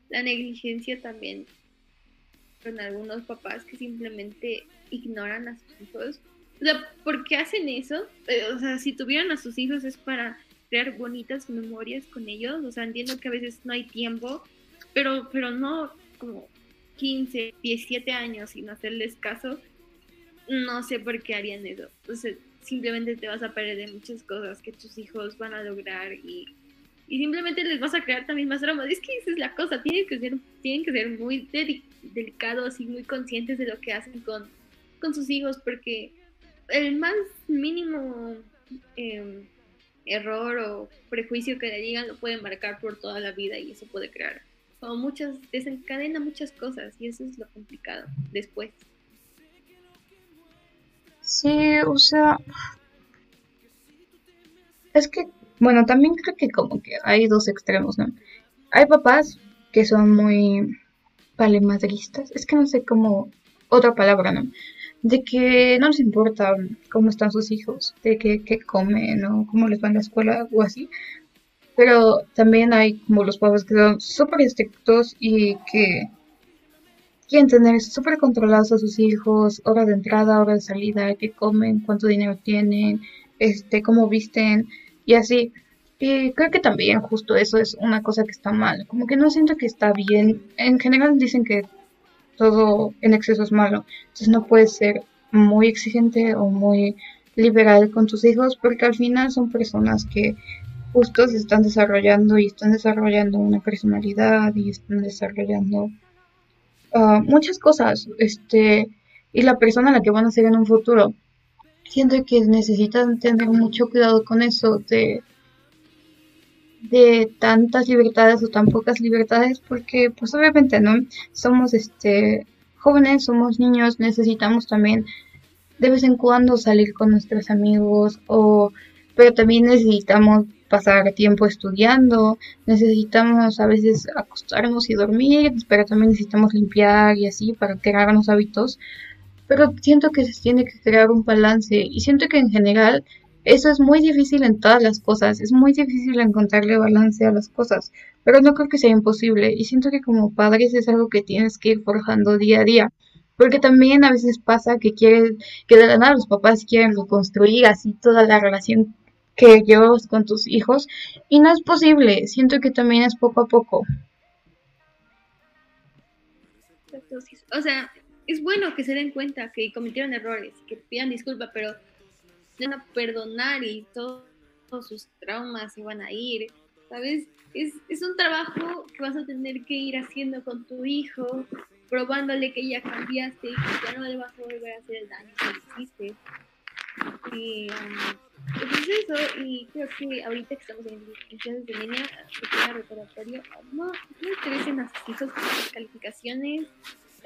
Speaker 2: la negligencia también con algunos papás que simplemente ignoran a sus hijos O sea, ¿por qué hacen eso? Eh, o sea, si tuvieran a sus hijos es para crear bonitas memorias con ellos. O sea, entiendo que a veces no hay tiempo, pero, pero no como 15, 17 años sin hacerles caso. No sé por qué harían eso. Sea, simplemente te vas a perder muchas cosas que tus hijos van a lograr y, y simplemente les vas a crear también más drama. Es que esa es la cosa, tienen que ser, tienen que ser muy delicados y muy conscientes de lo que hacen con, con sus hijos porque el más mínimo em, error o prejuicio que le digan lo pueden marcar por toda la vida y eso puede crear como muchas, desencadena muchas cosas y eso es lo complicado después.
Speaker 1: Sí, o sea, es que, bueno, también creo que como que hay dos extremos, ¿no? Hay papás que son muy palemadristas, es que no sé cómo, otra palabra, ¿no? De que no les importa cómo están sus hijos, de que, qué comen o cómo les va en la escuela o así. Pero también hay como los papás que son súper estrictos y que quieren tener súper controlados a sus hijos, hora de entrada, hora de salida, qué comen, cuánto dinero tienen, este, cómo visten y así. Y creo que también justo eso es una cosa que está mal. Como que no siento que está bien. En general dicen que todo en exceso es malo. Entonces no puedes ser muy exigente o muy liberal con tus hijos porque al final son personas que justo se están desarrollando y están desarrollando una personalidad y están desarrollando Ah, muchas cosas, este, y la persona a la que van a ser en un futuro. Siento que necesitan tener mucho cuidado con eso de, de tantas libertades o tan pocas libertades, porque pues obviamente no somos este jóvenes, somos niños, necesitamos también de vez en cuando salir con nuestros amigos o pero también necesitamos pasar tiempo estudiando, necesitamos a veces acostarnos y dormir, pero también necesitamos limpiar y así para crearnos hábitos. Pero siento que se tiene que crear un balance y siento que en general eso es muy difícil en todas las cosas, es muy difícil encontrarle balance a las cosas, pero no creo que sea imposible y siento que como padres es algo que tienes que ir forjando día a día. Porque también a veces pasa que quieren, que de la nada los papás quieren reconstruir así toda la relación que llevas con tus hijos y no es posible, siento que también es poco a poco.
Speaker 2: O sea, es bueno que se den cuenta que cometieron errores, que pidan disculpas, pero van a perdonar y todos sus traumas se van a ir, ¿sabes? Es, es un trabajo que vas a tener que ir haciendo con tu hijo, probándole que ya cambiaste y que ya no le vas a volver a hacer el daño que hiciste. Y, um, pues eso, y creo que ahorita que estamos en, clases de línea, pequeño recordatorio, no, no interesen a sus hijos las calificaciones.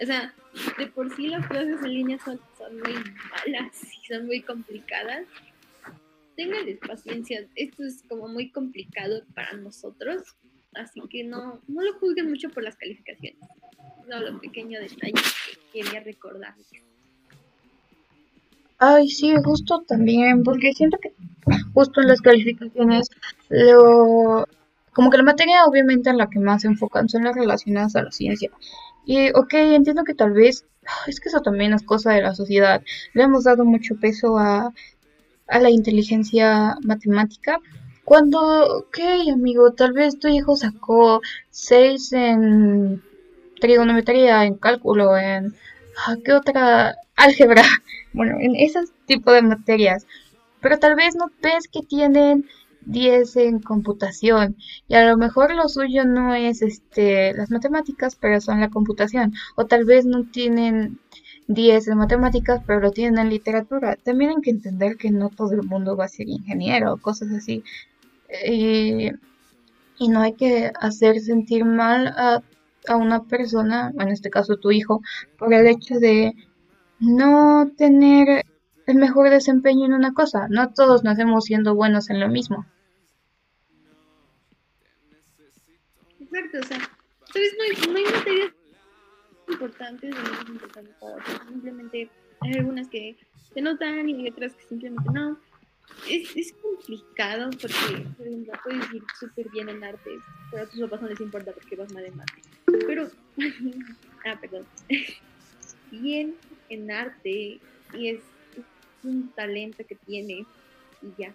Speaker 2: O sea, de por sí las clases en línea son, son muy malas y son muy complicadas. Ténganles paciencia, esto es como muy complicado para nosotros, así que no, no lo juzguen mucho por las calificaciones. Solo pequeño detalle que quería recordarles.
Speaker 1: Ay, sí, justo también, porque siento que justo en las calificaciones, lo, como que la materia obviamente en la que más se enfocan son las relacionadas a la ciencia. Y, ok, entiendo que tal vez, es que eso también es cosa de la sociedad, le hemos dado mucho peso a, a la inteligencia matemática. Cuando, ok, amigo, tal vez tu hijo sacó 6 en trigonometría, en cálculo, en... Ah, ¿Qué otra? Álgebra bueno, en ese tipo de materias. Pero tal vez no ves que tienen 10 en computación y a lo mejor lo suyo no es este las matemáticas, pero son la computación. O tal vez no tienen 10 en matemáticas, pero lo tienen en literatura. También hay que entender que no todo el mundo va a ser ingeniero o cosas así. Y, y no hay que hacer sentir mal a, a una persona, en este caso tu hijo, por el hecho de no tener el mejor desempeño en una cosa. No todos nacemos siendo buenos en lo mismo.
Speaker 2: Exacto, o sea, ¿sabes? No hay, no hay materias importantes y importantes para otras. Simplemente hay algunas que se notan y hay otras que simplemente no. Es, es complicado porque, por ejemplo, puedes ir súper bien en artes, pero a tus papás no les importa porque vas mal en mate. Pero, ah, perdón. bien en arte y es un talento que tiene y ya.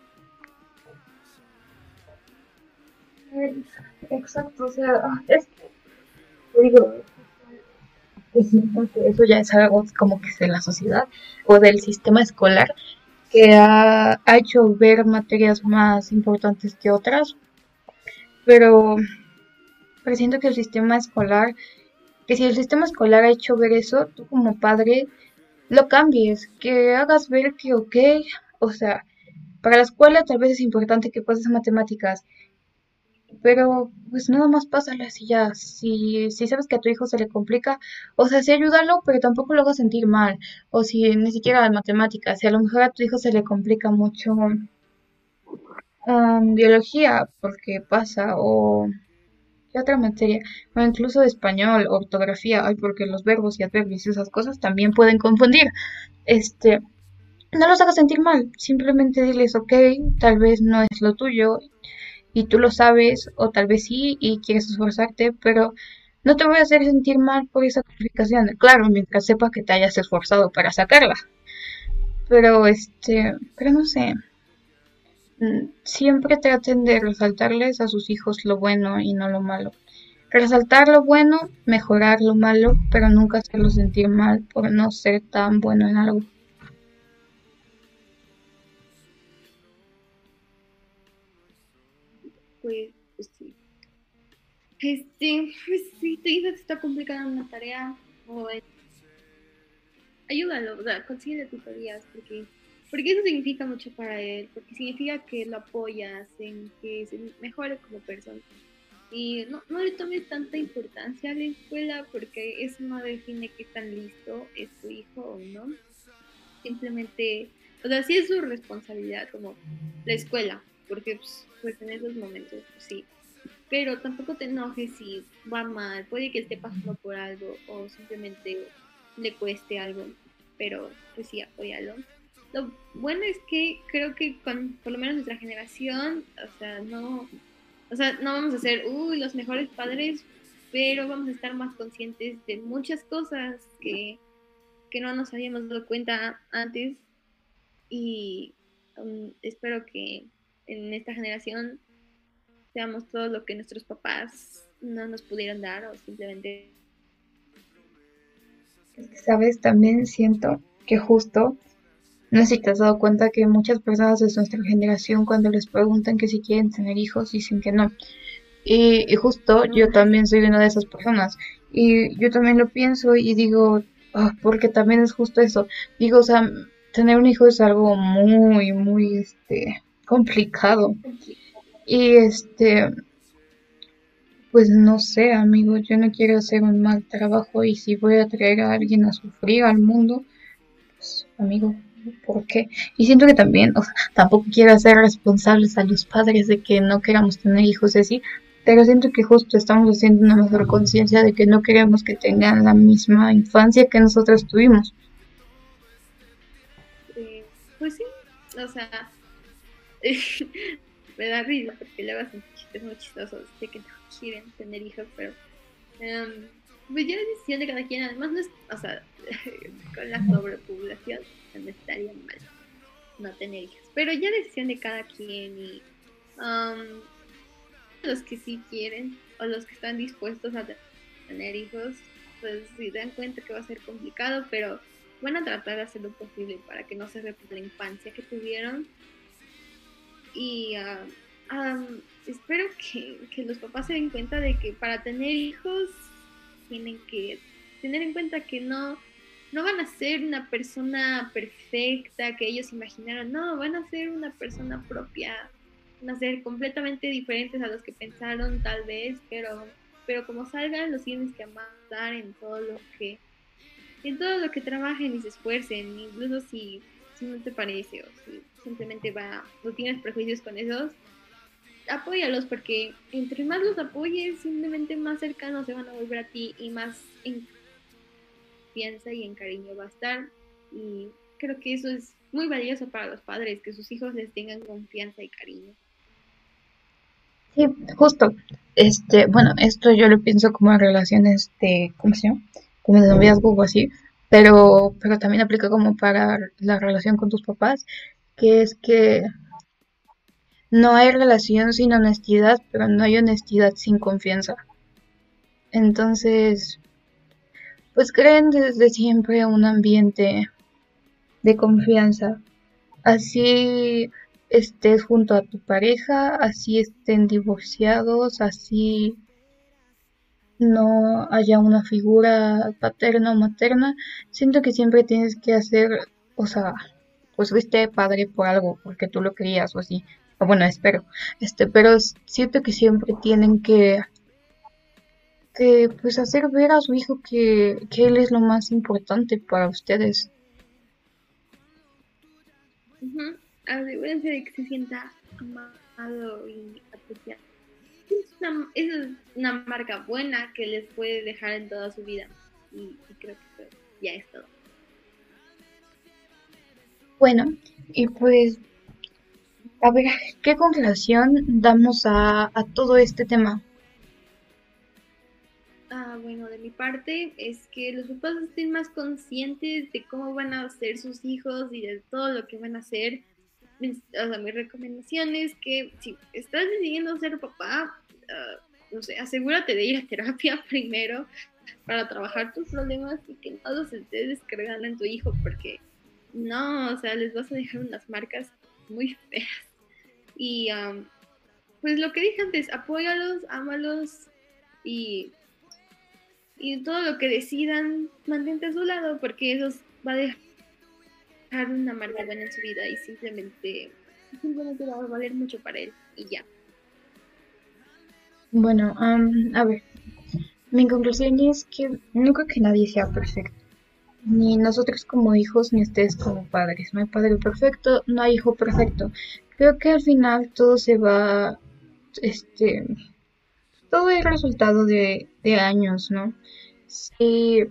Speaker 1: Exacto, o sea, es que, digo, eso ya es algo como que es de la sociedad o del sistema escolar que ha, ha hecho ver materias más importantes que otras, pero, pero siento que el sistema escolar, que si el sistema escolar ha hecho ver eso, tú como padre lo cambies, que hagas ver que, ok, o sea, para la escuela tal vez es importante que pases matemáticas, pero pues nada más pásale así ya. Si, si sabes que a tu hijo se le complica, o sea, sí ayúdalo, pero tampoco lo hagas sentir mal. O si ni siquiera de matemáticas, si a lo mejor a tu hijo se le complica mucho um, biología, porque pasa, o ¿qué otra materia? O incluso español, ortografía, ay, porque los verbos y adverbios y esas cosas también pueden confundir. Este, no los hagas sentir mal, simplemente diles, ok, tal vez no es lo tuyo, y tú lo sabes, o tal vez sí, y quieres esforzarte, pero no te voy a hacer sentir mal por esa calificación. Claro, mientras sepa que te hayas esforzado para sacarla. Pero este, pero no sé. Mm, siempre traten de resaltarles a sus hijos lo bueno y no lo malo. Resaltar lo bueno, mejorar lo malo, pero nunca hacerlos sentir mal por no ser tan bueno en algo.
Speaker 2: pues, pues sí. Este, pues sí, tu hijo te está complicando una tarea, ayúdalo, o sea, consigue tutorías, porque, porque eso significa mucho para él, porque significa que lo apoyas en que se mejore como persona. Y no, no le tomes tanta importancia a la escuela porque eso no define qué tan listo es tu hijo o no. Simplemente, o sea, sí es su responsabilidad como la escuela, porque pues, pues en esos momentos pues, sí. Pero tampoco te enojes si va mal, puede que esté pasando por algo o simplemente le cueste algo, pero pues sí, apóyalo. Lo bueno es que creo que con por lo menos nuestra generación, o sea, no, o sea, no vamos a ser, uy, los mejores padres, pero vamos a estar más conscientes de muchas cosas que, que no nos habíamos dado cuenta antes. Y um, espero que en esta generación seamos todo lo que nuestros papás no nos pudieron dar o simplemente...
Speaker 1: Sabes, también siento que justo, no sé si te has dado cuenta que muchas personas de nuestra generación cuando les preguntan que si quieren tener hijos dicen que no. Y, justo yo también soy una de esas personas. Y yo también lo pienso y digo, ah, porque también es justo eso. Digo, o sea, tener un hijo es algo muy, muy, este, complicado. Y este, pues no sé, amigo, yo no quiero hacer un mal trabajo y si voy a traer a alguien a sufrir al mundo, pues amigo, ¿por qué? Y siento que también, o sea, tampoco quiero hacer responsables a los padres de que no queramos tener hijos así, pero siento que justo estamos haciendo una mejor conciencia de que no queremos que tengan la misma infancia que nosotros tuvimos.
Speaker 2: pues sí, o sea, me da risa porque le hacen chistes muy chistosos de que no quieren tener hijos, pero um, pues ya es decisión de cada quien. Además, no es, o sea, con la sobrepoblación no estaría mal no tener hijos, pero ya decisión de cada quien y um, los que sí quieren o los que están dispuestos a tener hijos, pues si dan cuenta que va a ser complicado, pero van a tratar de hacer lo posible para que no se repita la infancia que tuvieron. Y ah, espero que, los papás se den cuenta de que para tener hijos tienen que tener en cuenta que no, no van a ser una persona perfecta que ellos imaginaron, no, van a ser una persona propia, van a ser completamente diferentes a los que pensaron tal vez, pero, pero como salgan los tienes que amar en todo lo que en todo lo que trabajen y se esfuercen, incluso si, si no te parece o si simplemente va, no tienes prejuicios con esos, apóyalos porque entre más los apoyes, simplemente más cercanos se van a volver a ti y más confianza y en cariño va a estar. Y creo que eso es muy valioso para los padres, que sus hijos les tengan confianza y cariño.
Speaker 1: Sí, justo. Este, bueno, esto yo lo pienso como en relaciones de, ¿cómo se llama? Como de noviazgo o así, pero, pero también aplica como para la relación con tus papás, que es que no hay relación sin honestidad, pero no hay honestidad sin confianza. Entonces, pues creen desde siempre un ambiente de confianza. Así estés junto a tu pareja, así estén divorciados, así no haya una figura paterna o materna, siento que siempre tienes que hacer, o sea, pues fuiste padre por algo, porque tú lo querías o así. Bueno, espero. Este, pero siento que siempre tienen que que pues hacer ver a su hijo que, que él es lo más importante para ustedes.
Speaker 2: Asegúrense de que se sienta amado y apreciado. Es una, es una marca buena que les puede dejar en toda su vida. Y, creo que ya es todo.
Speaker 1: Bueno, y pues, a ver, ¿qué conclusión damos a, a todo este tema?
Speaker 2: Ah, bueno, de mi parte es que los papás estén más conscientes de cómo van a ser sus hijos y de todo lo que van a hacer. O sea, mi recomendación es que si estás decidiendo ser papá, ah, no sé, asegúrate de ir a terapia primero para trabajar tus problemas y que no los estés descargando en tu hijo porque no, o sea, les vas a dejar unas marcas muy feas. Y pues lo que dije antes, apóyalos, ámalos y y todo lo que decidan, mantente a su lado porque eso va a dejar una marca buena en su vida y simplemente, simplemente va a valer mucho para él y ya.
Speaker 1: Bueno, a ver, mi conclusión es que creo que nadie sea perfecto. Ni nosotros como hijos, ni ustedes como padres. No hay padre perfecto, no hay hijo perfecto. Creo que al final todo se va, este, todo es resultado de, años, ¿no? Si,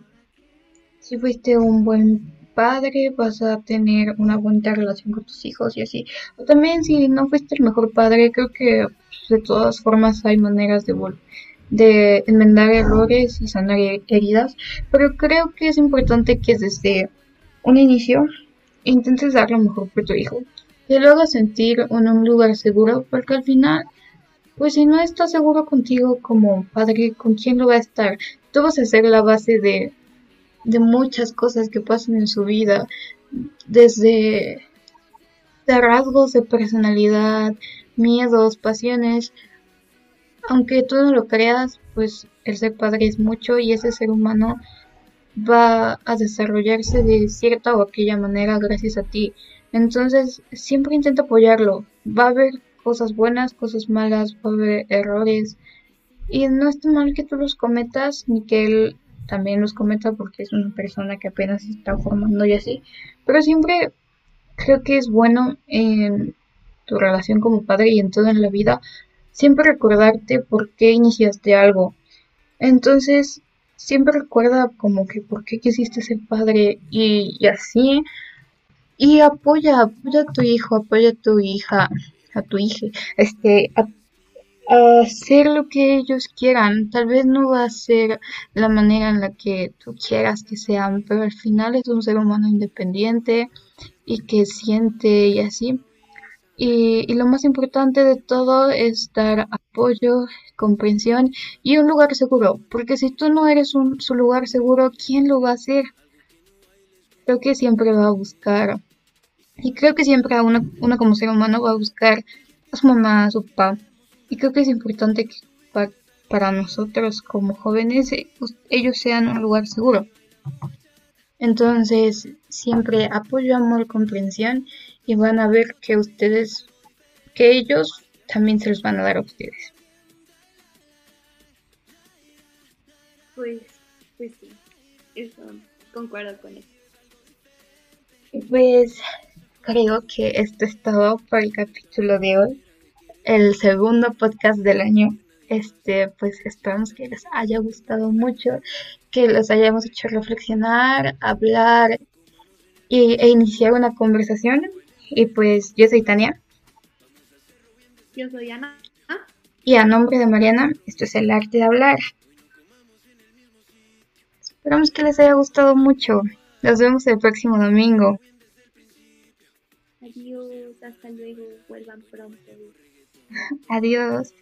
Speaker 1: si fuiste un buen padre, vas a tener una buena relación con tus hijos y así. O también si no fuiste el mejor padre, creo que pues, de todas formas hay maneras de de enmendar errores y sanar heridas, pero creo que es importante que desde un inicio intentes dar lo mejor por tu hijo, que lo hagas sentir en un lugar seguro, porque al final pues si no está seguro contigo como padre, ¿con quién lo va a estar? Tú vas a ser la base de, de muchas cosas que pasan en su vida, desde de rasgos de personalidad, miedos, pasiones. Aunque tú no lo creas, pues el ser padre es mucho y ese ser humano va a desarrollarse de cierta o aquella manera gracias a ti. Entonces, siempre intenta apoyarlo. Va a haber cosas buenas, cosas malas, errores. Y no está mal que tú los cometas, ni que él también los cometa porque es una persona que apenas se está formando y así. Pero siempre creo que es bueno en tu relación como padre y en todo en la vida, siempre recordarte por qué iniciaste algo. Entonces, siempre recuerda como que por qué quisiste ser padre y, y así. Y apoya, apoya a tu hijo, apoya a tu hija a tu hija, este, a, hacer lo que ellos quieran. Tal vez no va a ser la manera en la que tú quieras que sean, pero al final es un ser humano independiente y que siente y así. Y, y, lo más importante de todo es dar apoyo, comprensión y un lugar seguro. Porque si tú no eres un, su lugar seguro, ¿quién lo va a hacer? Creo que siempre va a buscar y creo que siempre uno, uno como ser humano va a buscar a su mamá, a su papá. Y creo que es importante que para, nosotros como jóvenes eh, ellos sean un lugar seguro. Entonces, siempre apoyo, amor, comprensión y van a ver que ustedes, que ellos también se los van a dar a ustedes.
Speaker 2: Pues, pues sí, eso, concuerdo con eso.
Speaker 1: Pues creo que esto es todo por el capítulo de hoy, el segundo podcast del año. Este, pues esperamos que les haya gustado mucho, que los hayamos hecho reflexionar, hablar y, e iniciar una conversación. Y pues yo soy Tania.
Speaker 2: Yo soy Ana.
Speaker 1: Y a nombre de Mariana, esto es el arte de hablar. Esperamos que les haya gustado mucho. Nos vemos el próximo domingo.
Speaker 2: Hasta luego, vuelvan pronto.
Speaker 1: Adiós.